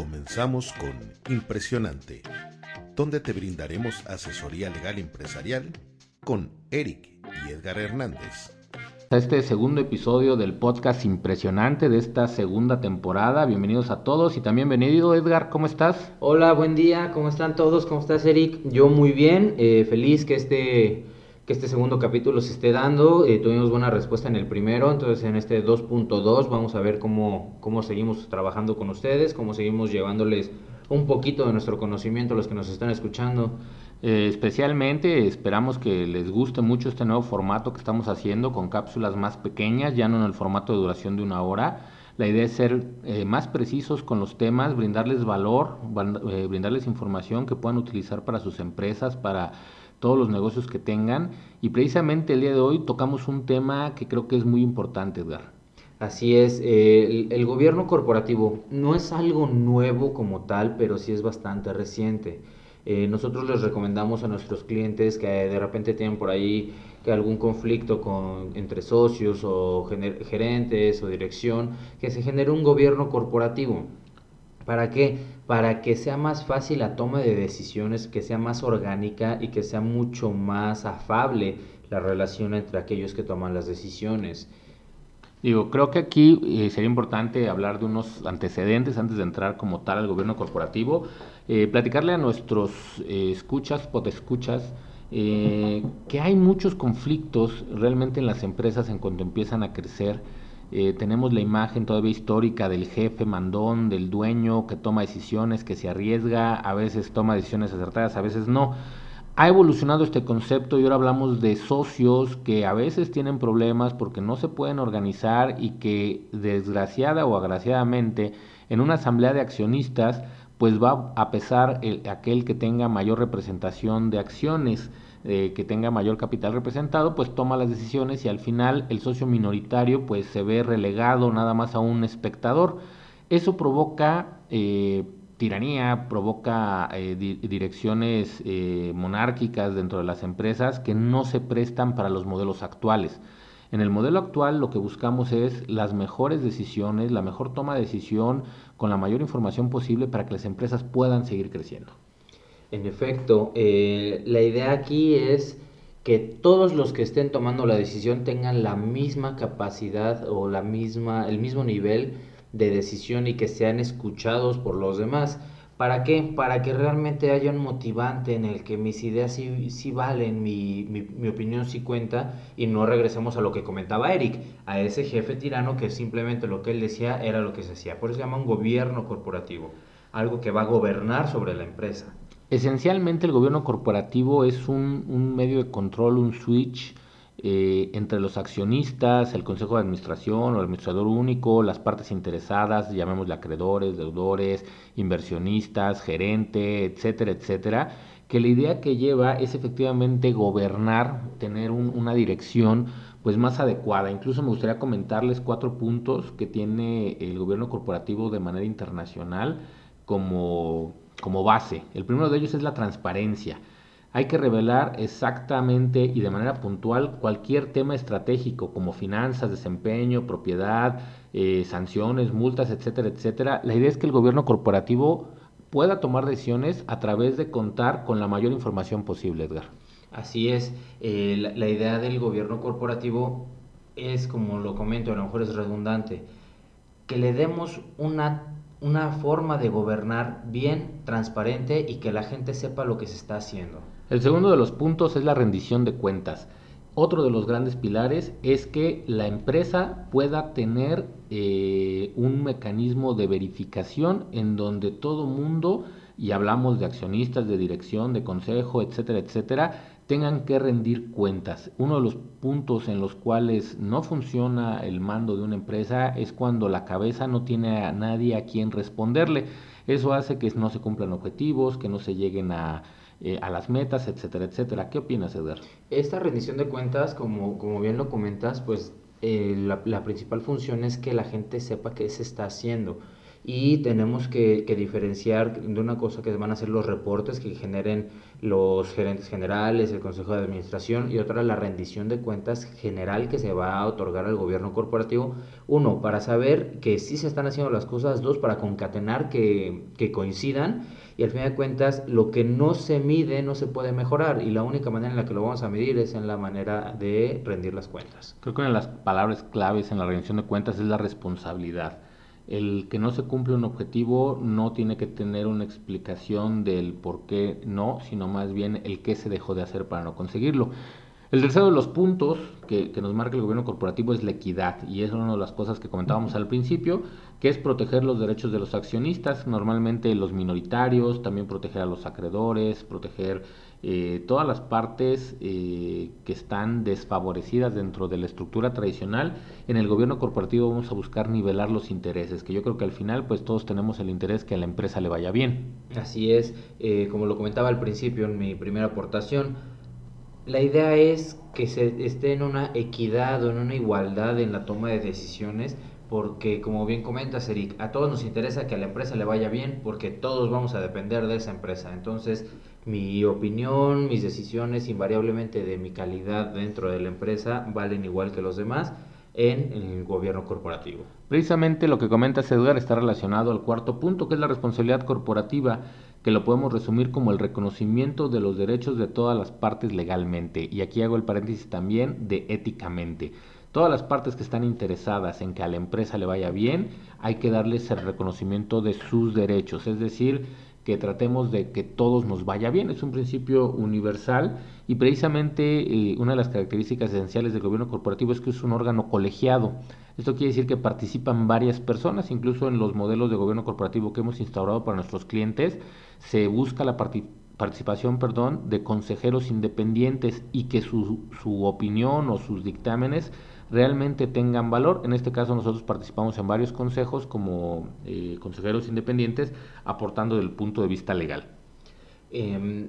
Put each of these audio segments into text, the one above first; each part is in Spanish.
Comenzamos con Impresionante, donde te brindaremos asesoría legal empresarial con Eric y Edgar Hernández. Este segundo episodio del podcast impresionante de esta segunda temporada. Bienvenidos a todos y también bienvenido Edgar, ¿cómo estás? Hola, buen día, ¿cómo están todos? ¿Cómo estás Eric? Yo muy bien, eh, feliz que este, que este segundo capítulo se esté dando. Eh, tuvimos buena respuesta en el primero, entonces en este 2.2 vamos a ver cómo, cómo seguimos trabajando con ustedes, cómo seguimos llevándoles un poquito de nuestro conocimiento a los que nos están escuchando. Eh, especialmente esperamos que les guste mucho este nuevo formato que estamos haciendo con cápsulas más pequeñas, ya no en el formato de duración de una hora. La idea es ser eh, más precisos con los temas, brindarles valor, eh, brindarles información que puedan utilizar para sus empresas, para todos los negocios que tengan. Y precisamente el día de hoy tocamos un tema que creo que es muy importante, Edgar. Así es, el, el gobierno corporativo no es algo nuevo como tal, pero sí es bastante reciente. Eh, nosotros les recomendamos a nuestros clientes que de repente tienen por ahí que algún conflicto con, entre socios o gerentes o dirección, que se genere un gobierno corporativo. ¿Para qué? Para que sea más fácil la toma de decisiones, que sea más orgánica y que sea mucho más afable la relación entre aquellos que toman las decisiones. Digo, creo que aquí eh, sería importante hablar de unos antecedentes antes de entrar como tal al gobierno corporativo, eh, platicarle a nuestros eh, escuchas, potescuchas, eh, que hay muchos conflictos realmente en las empresas en cuanto empiezan a crecer. Tenemos la imagen todavía histórica del jefe mandón, del dueño que toma decisiones, que se arriesga, a veces toma decisiones acertadas, a veces no. Ha evolucionado este concepto y ahora hablamos de socios que a veces tienen problemas porque no se pueden organizar y que desgraciada o agraciadamente en una asamblea de accionistas pues va a pesar el, aquel que tenga mayor representación de acciones, eh, que tenga mayor capital representado, pues toma las decisiones y al final el socio minoritario pues se ve relegado nada más a un espectador. Eso provoca eh, tiranía, provoca eh, direcciones eh, monárquicas dentro de las empresas que no se prestan para los modelos actuales. En el modelo actual lo que buscamos es las mejores decisiones, la mejor toma de decisión con la mayor información posible para que las empresas puedan seguir creciendo. En efecto, eh, la idea aquí es que todos los que estén tomando la decisión tengan la misma capacidad o la misma, el mismo nivel de decisión y que sean escuchados por los demás. ¿Para qué? Para que realmente haya un motivante en el que mis ideas sí, sí valen, mi, mi, mi, opinión sí cuenta y no regresemos a lo que comentaba Eric, a ese jefe tirano que simplemente lo que él decía era lo que se hacía. Por eso se llama un gobierno corporativo, algo que va a gobernar sobre la empresa. Esencialmente el gobierno corporativo es un, medio de control, un switch eh, entre los accionistas, el consejo de administración o el administrador único, las partes interesadas, llamémosle acreedores, deudores, inversionistas, gerente, etcétera, etcétera, que la idea que lleva es efectivamente gobernar, tener una dirección pues más adecuada. Incluso me gustaría comentarles cuatro puntos que tiene el gobierno corporativo de manera internacional como, como base. El primero de ellos es la transparencia. Hay que revelar exactamente y de manera puntual cualquier tema estratégico como finanzas, desempeño, propiedad, eh, sanciones, multas, etcétera, etcétera. La idea es que el gobierno corporativo pueda tomar decisiones a través de contar con la mayor información posible, Edgar. Así es, eh, la, la, idea del gobierno corporativo es, como lo comento, a lo mejor es redundante, que le demos una, una forma de gobernar bien, transparente y que la gente sepa lo que se está haciendo. El segundo de los puntos es la rendición de cuentas. Otro de los grandes pilares es que la empresa pueda tener eh, un mecanismo de verificación en donde todo mundo, y hablamos de accionistas, de dirección, de consejo, etcétera, etcétera, tengan que rendir cuentas. Uno de los puntos en los cuales no funciona el mando de una empresa es cuando la cabeza no tiene a nadie a quien responderle. Eso hace que no se cumplan objetivos, que no se lleguen a eh, a las metas, etcétera, etcétera. ¿Qué opinas, Edgar? Esta rendición de cuentas, como, como bien lo comentas, pues eh, la, la, principal función es que la gente sepa qué se está haciendo. Y tenemos que, diferenciar de una cosa que van a ser los reportes que generen los gerentes generales, el Consejo de Administración y otra la rendición de cuentas general que se va a otorgar al gobierno corporativo. Uno, para saber que sí se están haciendo las cosas. Dos, para concatenar que, que coincidan. Y al fin de cuentas, lo que no se mide no se puede mejorar. Y la única manera en la que lo vamos a medir es en la manera de rendir las cuentas. Creo que una de las palabras claves en la rendición de cuentas es la responsabilidad el que no se cumple un objetivo no tiene que tener una explicación del por qué no, sino más bien el qué se dejó de hacer para no conseguirlo. El tercero de los puntos que, nos marca el gobierno corporativo es la equidad y es una de las cosas que comentábamos al principio, que es proteger los derechos de los accionistas, normalmente los minoritarios, también proteger a los acreedores, proteger eh, todas las partes eh, que están desfavorecidas dentro de la estructura tradicional. En el gobierno corporativo vamos a buscar nivelar los intereses, que yo creo que al final pues todos tenemos el interés que a la empresa le vaya bien. Así es, eh, como lo comentaba al principio en mi primera aportación, la idea es que se esté en una equidad o en una igualdad en la toma de decisiones, porque como bien comentas, Eric, a todos nos interesa que a la empresa le vaya bien, porque todos vamos a depender de esa empresa. Entonces, mi opinión, mis decisiones, invariablemente de mi calidad dentro de la empresa, valen igual que los demás en el gobierno corporativo. Precisamente lo que comentas, Edgar, está relacionado al cuarto punto, que es la responsabilidad corporativa que lo podemos resumir como el reconocimiento de los derechos de todas las partes legalmente. Y aquí hago el paréntesis también de éticamente. Todas las partes que están interesadas en que a la empresa le vaya bien, hay que darles el reconocimiento de sus derechos, es decir, que tratemos de que todos nos vaya bien. Es un principio universal y precisamente eh, una de las características esenciales del gobierno corporativo es que es un órgano colegiado. Esto quiere decir que participan varias personas, incluso en los modelos de gobierno corporativo que hemos instaurado para nuestros clientes, se busca la participación perdón, de consejeros independientes y que su, su opinión o sus dictámenes realmente tengan valor. En este caso nosotros participamos en varios consejos como eh, consejeros independientes aportando del punto de vista legal. Em,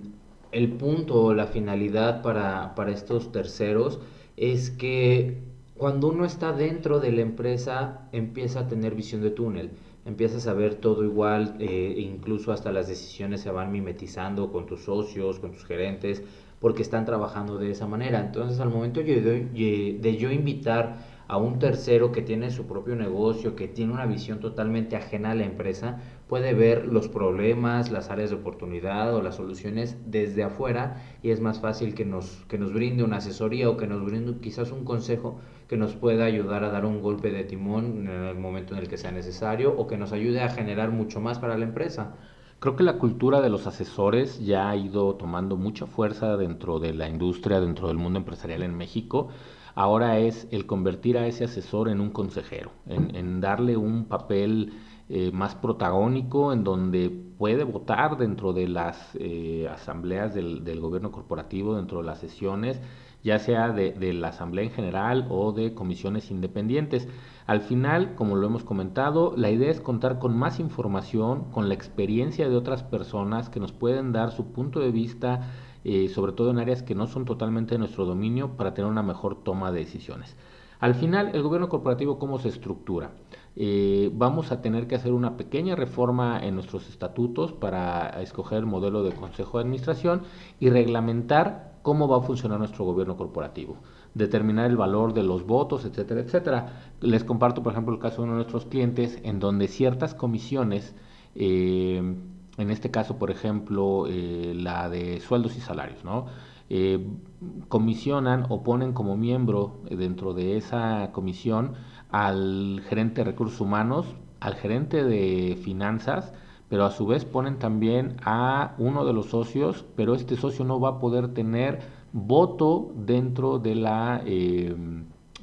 el punto o la finalidad para, para estos terceros es que cuando uno está dentro de la empresa empieza a tener visión de túnel empiezas a ver todo igual, eh, incluso hasta las decisiones se van mimetizando con tus socios, con tus gerentes, porque están trabajando de esa manera. Entonces, al momento de yo invitar a un tercero que tiene su propio negocio, que tiene una visión totalmente ajena a la empresa, puede ver los problemas, las áreas de oportunidad o las soluciones desde afuera y es más fácil que nos, que nos brinde una asesoría o que nos brinde quizás un consejo que nos pueda ayudar a dar un golpe de timón en el momento en el que sea necesario o que nos ayude a generar mucho más para la empresa. Creo que la cultura de los asesores ya ha ido tomando mucha fuerza dentro de la industria, dentro del mundo empresarial en México. Ahora es el convertir a ese asesor en un consejero, en, darle un papel eh, más protagónico en donde puede votar dentro de las eh, asambleas del, gobierno corporativo, dentro de las sesiones, ya sea de, la asamblea en general o de comisiones independientes. Al final, como lo hemos comentado, la idea es contar con más información, con la experiencia de otras personas que nos pueden dar su punto de vista eh, sobre todo en áreas que no son totalmente de nuestro dominio, para tener una mejor toma de decisiones. Al final, el gobierno corporativo, ¿cómo se estructura? Eh, vamos a tener que hacer una pequeña reforma en nuestros estatutos para escoger el modelo de consejo de administración y reglamentar cómo va a funcionar nuestro gobierno corporativo determinar el valor de los votos, etcétera, etcétera. Les comparto, por ejemplo, el caso de uno de nuestros clientes en donde ciertas comisiones eh, en este caso, por ejemplo, eh, la de sueldos y salarios, ¿no? Eh, comisionan o ponen como miembro dentro de esa comisión al gerente de recursos humanos, al gerente de finanzas, pero a su vez ponen también a uno de los socios, pero este socio no va a poder tener voto dentro de la eh,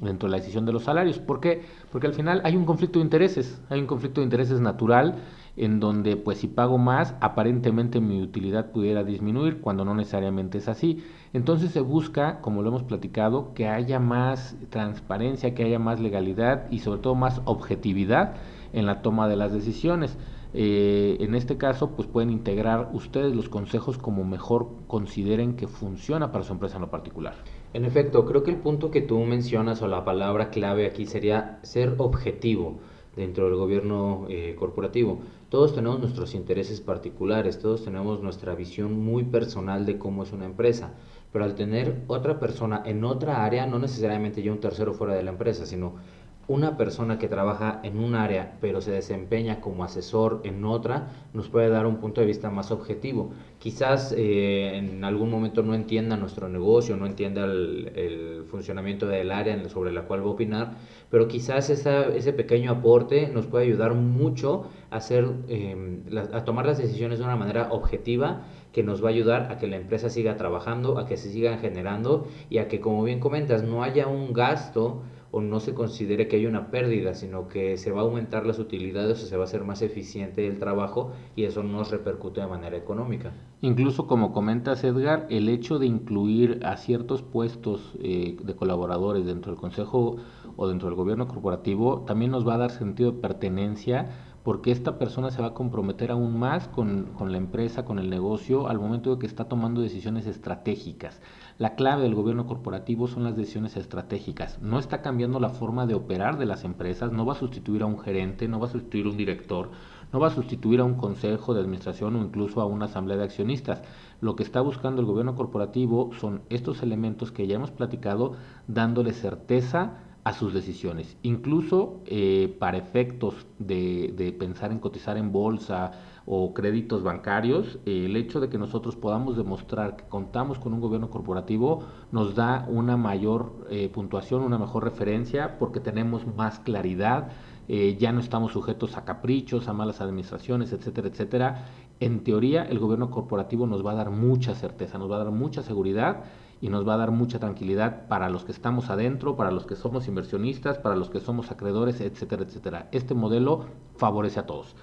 dentro de la decisión de los salarios. ¿Por qué? Porque al final hay un conflicto de intereses, hay un conflicto de intereses natural en donde pues si pago más aparentemente mi utilidad pudiera disminuir cuando no necesariamente es así. Entonces se busca, como lo hemos platicado, que haya más transparencia, que haya más legalidad y sobre todo más objetividad en la toma de las decisiones. Eh, en este caso, pues pueden integrar ustedes los consejos como mejor consideren que funciona para su empresa en lo particular. En efecto, creo que el punto que tú mencionas o la palabra clave aquí sería ser objetivo dentro del gobierno eh, corporativo. Todos tenemos nuestros intereses particulares, todos tenemos nuestra visión muy personal de cómo es una empresa, pero al tener otra persona en otra área, no necesariamente yo un tercero fuera de la empresa, sino una persona que trabaja en un área pero se desempeña como asesor en otra nos puede dar un punto de vista más objetivo. Quizás eh, en algún momento no entienda nuestro negocio, no entienda el, funcionamiento del área sobre la cual va a opinar, pero quizás ese pequeño aporte nos puede ayudar mucho a, hacer, em, a tomar las decisiones de una manera objetiva que nos va a ayudar a que la empresa siga trabajando, a que se sigan generando y a que, como bien comentas, no haya un gasto o no se considere que hay una pérdida, sino que se va a aumentar las utilidades o se va a hacer más eficiente el trabajo y eso nos repercute de manera económica. Incluso como comentas Edgar, el hecho de incluir a ciertos puestos eh, de colaboradores dentro del Consejo o dentro del gobierno corporativo también nos va a dar sentido de pertenencia porque esta persona se va a comprometer aún más con, con, la empresa, con el negocio, al momento de que está tomando decisiones estratégicas. La clave del gobierno corporativo son las decisiones estratégicas. No está cambiando la forma de operar de las empresas, no va a sustituir a un gerente, no va a sustituir a un director, no va a sustituir a un consejo de administración o incluso a una asamblea de accionistas. Lo que está buscando el gobierno corporativo son estos elementos que ya hemos platicado, dándole certeza a sus decisiones. Incluso eh, para efectos de, de, pensar en cotizar en bolsa o créditos bancarios, eh, el hecho de que nosotros podamos demostrar que contamos con un gobierno corporativo nos da una mayor eh, puntuación, una mejor referencia, porque tenemos más claridad, ya no estamos sujetos a caprichos, a malas administraciones, etcétera, etcétera. En teoría, el gobierno corporativo nos va a dar mucha certeza, nos va a dar mucha seguridad y nos va a dar mucha tranquilidad para los que estamos adentro, para los que somos inversionistas, para los que somos acreedores, etcétera, etcétera. Este modelo favorece a todos.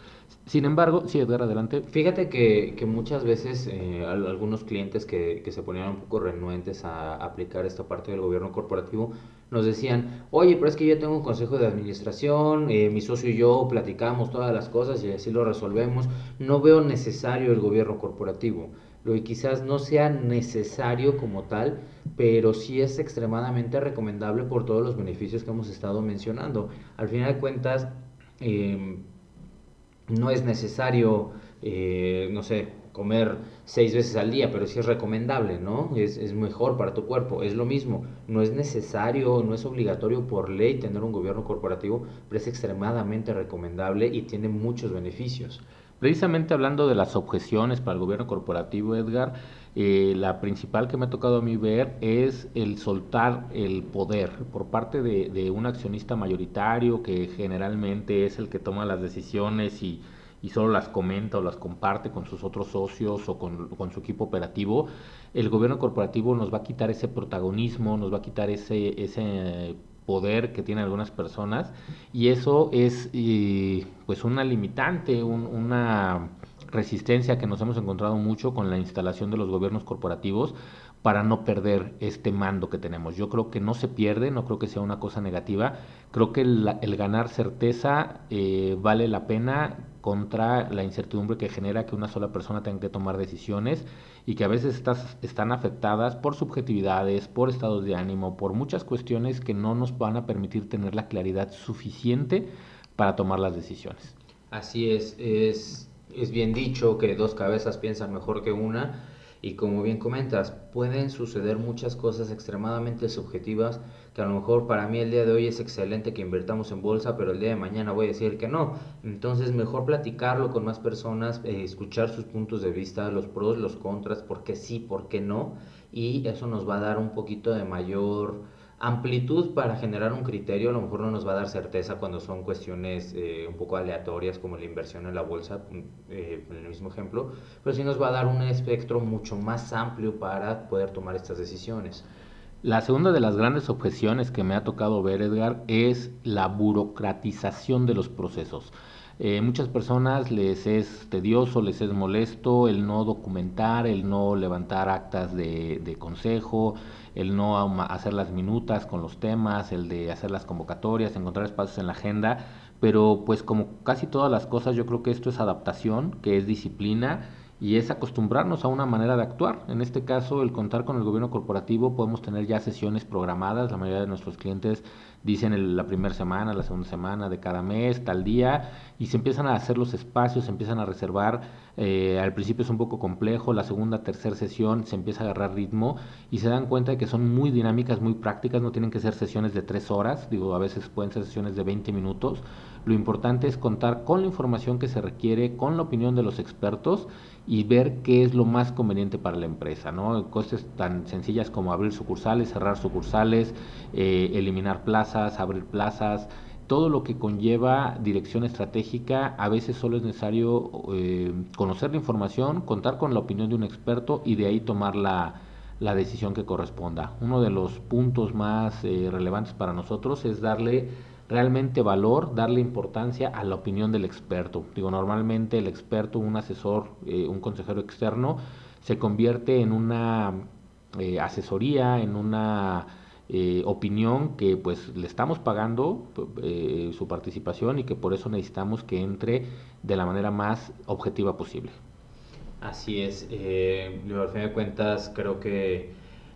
Sin embargo, sí, Edgar, adelante. Fíjate que, que muchas veces eh, algunos clientes que, que, se ponían un poco renuentes a aplicar esta parte del gobierno corporativo nos decían, oye, pero es que yo tengo un consejo de administración, eh, mi socio y yo platicamos todas las cosas y así lo resolvemos, no veo necesario el gobierno corporativo lo que quizás no sea necesario como tal, pero sí es extremadamente recomendable por todos los beneficios que hemos estado mencionando. Al final de cuentas, em, no es necesario, eh, no sé, comer seis veces al día, pero sí es recomendable, ¿no? Es, es, mejor para tu cuerpo. Es lo mismo, no es necesario, no es obligatorio por ley tener un gobierno corporativo, pero es extremadamente recomendable y tiene muchos beneficios. Precisamente hablando de las objeciones para el gobierno corporativo, Edgar, eh, la principal que me ha tocado a mí ver es el soltar el poder por parte de, un accionista mayoritario que generalmente es el que toma las decisiones y, solo las comenta o las comparte con sus otros socios o con, con, su equipo operativo, el gobierno corporativo nos va a quitar ese protagonismo, nos va a quitar ese, ese poder que tienen algunas personas y eso es pues una limitante, una resistencia que nos hemos encontrado mucho con la instalación de los gobiernos corporativos para no perder este mando que tenemos. Yo creo que no se pierde, no creo que sea una cosa negativa, creo que el, ganar certeza eh, vale la pena contra la incertidumbre que genera que una sola persona tenga que tomar decisiones y que a veces están afectadas por subjetividades, por estados de ánimo, por muchas cuestiones que no nos van a permitir tener la claridad suficiente para tomar las decisiones. Así es, es, es bien dicho que dos cabezas piensan mejor que una y como bien comentas, pueden suceder muchas cosas extremadamente subjetivas que a lo mejor para mí el día de hoy es excelente que invertamos en bolsa, pero el día de mañana voy a decir que no. Entonces mejor platicarlo con más personas, eh, escuchar sus puntos de vista, los pros, los contras, por qué sí, por qué no. Y eso nos va a dar un poquito de mayor amplitud para generar un criterio, a lo mejor no nos va a dar certeza cuando son cuestiones eh, un poco aleatorias como la inversión en la bolsa, mm, eh, en el mismo ejemplo, pero sí nos va a dar un espectro mucho más amplio para poder tomar estas decisiones. La segunda de las grandes objeciones que me ha tocado ver, Edgar, es la burocratización de los procesos. Eh, muchas personas les es tedioso, les es molesto el no documentar, el no levantar actas de, de consejo, el no hacer las minutas con los temas, el de hacer las convocatorias, encontrar espacios en la agenda, pero pues como casi todas las cosas yo creo que esto es adaptación, que es disciplina y es acostumbrarnos a una manera de actuar. En este caso, el contar con el gobierno corporativo, podemos tener ya sesiones programadas, la mayoría de nuestros clientes dicen la primera semana, la segunda semana de cada mes, tal día, y se empiezan a hacer los espacios, se empiezan a reservar. Eh, al principio es un poco complejo, la segunda, tercera sesión se empieza a agarrar ritmo y se dan cuenta de que son muy dinámicas, muy prácticas, no tienen que ser sesiones de tres horas, digo, a veces pueden ser sesiones de 20 minutos. Lo importante es contar con la información que se requiere, con la opinión de los expertos y ver qué es lo más conveniente para la empresa, ¿no? Cosas tan sencillas como abrir sucursales, cerrar sucursales, eh, eliminar plazas, abrir plazas, todo lo que conlleva dirección estratégica, a veces solo es necesario eh, conocer la información, contar con la opinión de un experto y de ahí tomar la, la decisión que corresponda. Uno de los puntos más eh, relevantes para nosotros es darle realmente valor, darle importancia a la opinión del experto. Digo, normalmente el experto, un asesor, eh, un consejero externo, se convierte en una asesoría, en una eh, opinión que pues le estamos pagando su participación y que por eso necesitamos que entre de la manera más objetiva posible. Así es, eh, al fin de cuentas creo que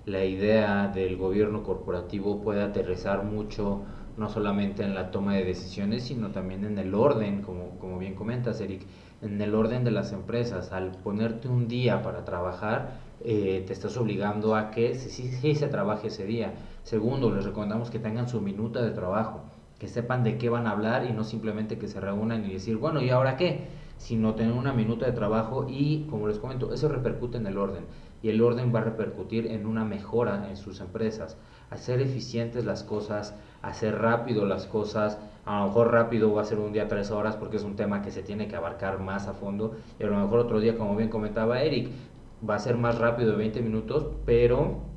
la idea del gobierno corporativo puede aterrizar mucho no solamente en la toma de decisiones, sino también en el orden, como, como bien comentas, Eric, en el orden de las empresas. Al ponerte un día para trabajar, eh, te estás obligando a que sí, se trabaje ese día. Segundo, les recomendamos que tengan su minuta de trabajo, que sepan de qué van a hablar y no simplemente que se reúnan y decir, bueno, ¿y ahora qué? Sino tener una minuta de trabajo y, como les comento, eso repercute en el orden. Y el orden va a repercutir en una mejora en sus empresas. Hacer eficientes las cosas, hacer rápido las cosas. A lo mejor rápido va a ser un día tres horas porque es un tema que se tiene que abarcar más a fondo. Y a lo mejor otro día, como bien comentaba Eric, va a ser más rápido de 20 minutos, pero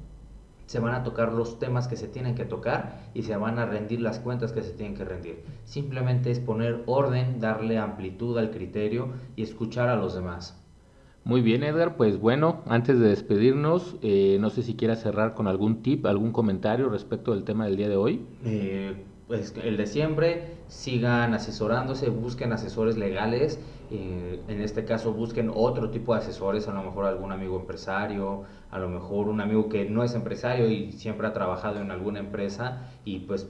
se van a tocar los temas que se tienen que tocar y se van a rendir las cuentas que se tienen que rendir. Simplemente es poner orden, darle amplitud al criterio y escuchar a los demás. Muy bien, Edgar. Pues bueno, antes de despedirnos, eh, no sé si quieras cerrar con algún tip, algún comentario respecto del tema del día de hoy. Eh, pues el de siempre, sigan asesorándose, busquen asesores legales, eh, en este caso busquen otro tipo de asesores, a lo mejor algún amigo empresario, a lo mejor un amigo que no es empresario y siempre ha trabajado en alguna empresa y pues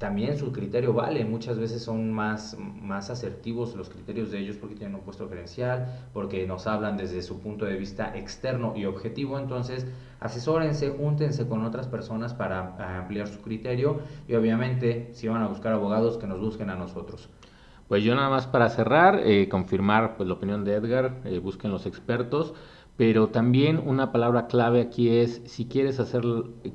también su criterio vale, muchas veces son más, más asertivos los criterios de ellos porque tienen un puesto gerencial, porque nos hablan desde su punto de vista externo y objetivo, entonces asesórense, júntense con otras personas para ampliar su criterio y obviamente si van a buscar abogados que nos busquen a nosotros. Pues yo nada más para cerrar, eh, confirmar pues, la opinión de Edgar, eh, busquen los expertos. Pero también una palabra clave aquí es, si quieres hacer,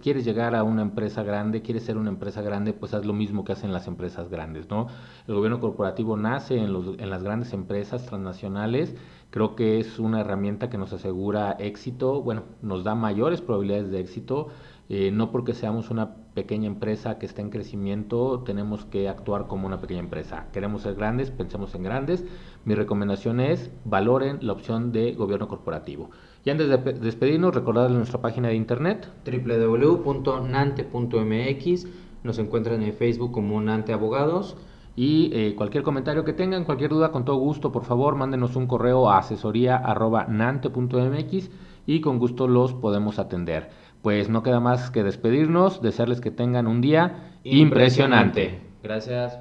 quieres llegar a una empresa grande, quieres ser una empresa grande, pues haz lo mismo que hacen las empresas grandes, ¿no? El gobierno corporativo nace en, los, en las grandes empresas transnacionales, creo que es una herramienta que nos asegura éxito, bueno, nos da mayores probabilidades de éxito, eh, no porque seamos una pequeña empresa que está en crecimiento, tenemos que actuar como una pequeña empresa. Queremos ser grandes, pensemos en grandes. Mi recomendación es valoren la opción de gobierno corporativo. Y antes de despedirnos, recordarles nuestra página de internet www.nante.mx. Nos encuentran en Facebook como Nante Abogados. Y eh, cualquier comentario que tengan, cualquier duda, con todo gusto, por favor, mándenos un correo a asesoría.nante.mx y con gusto los podemos atender pues no queda más que despedirnos, desearles que tengan un día impresionante. Gracias.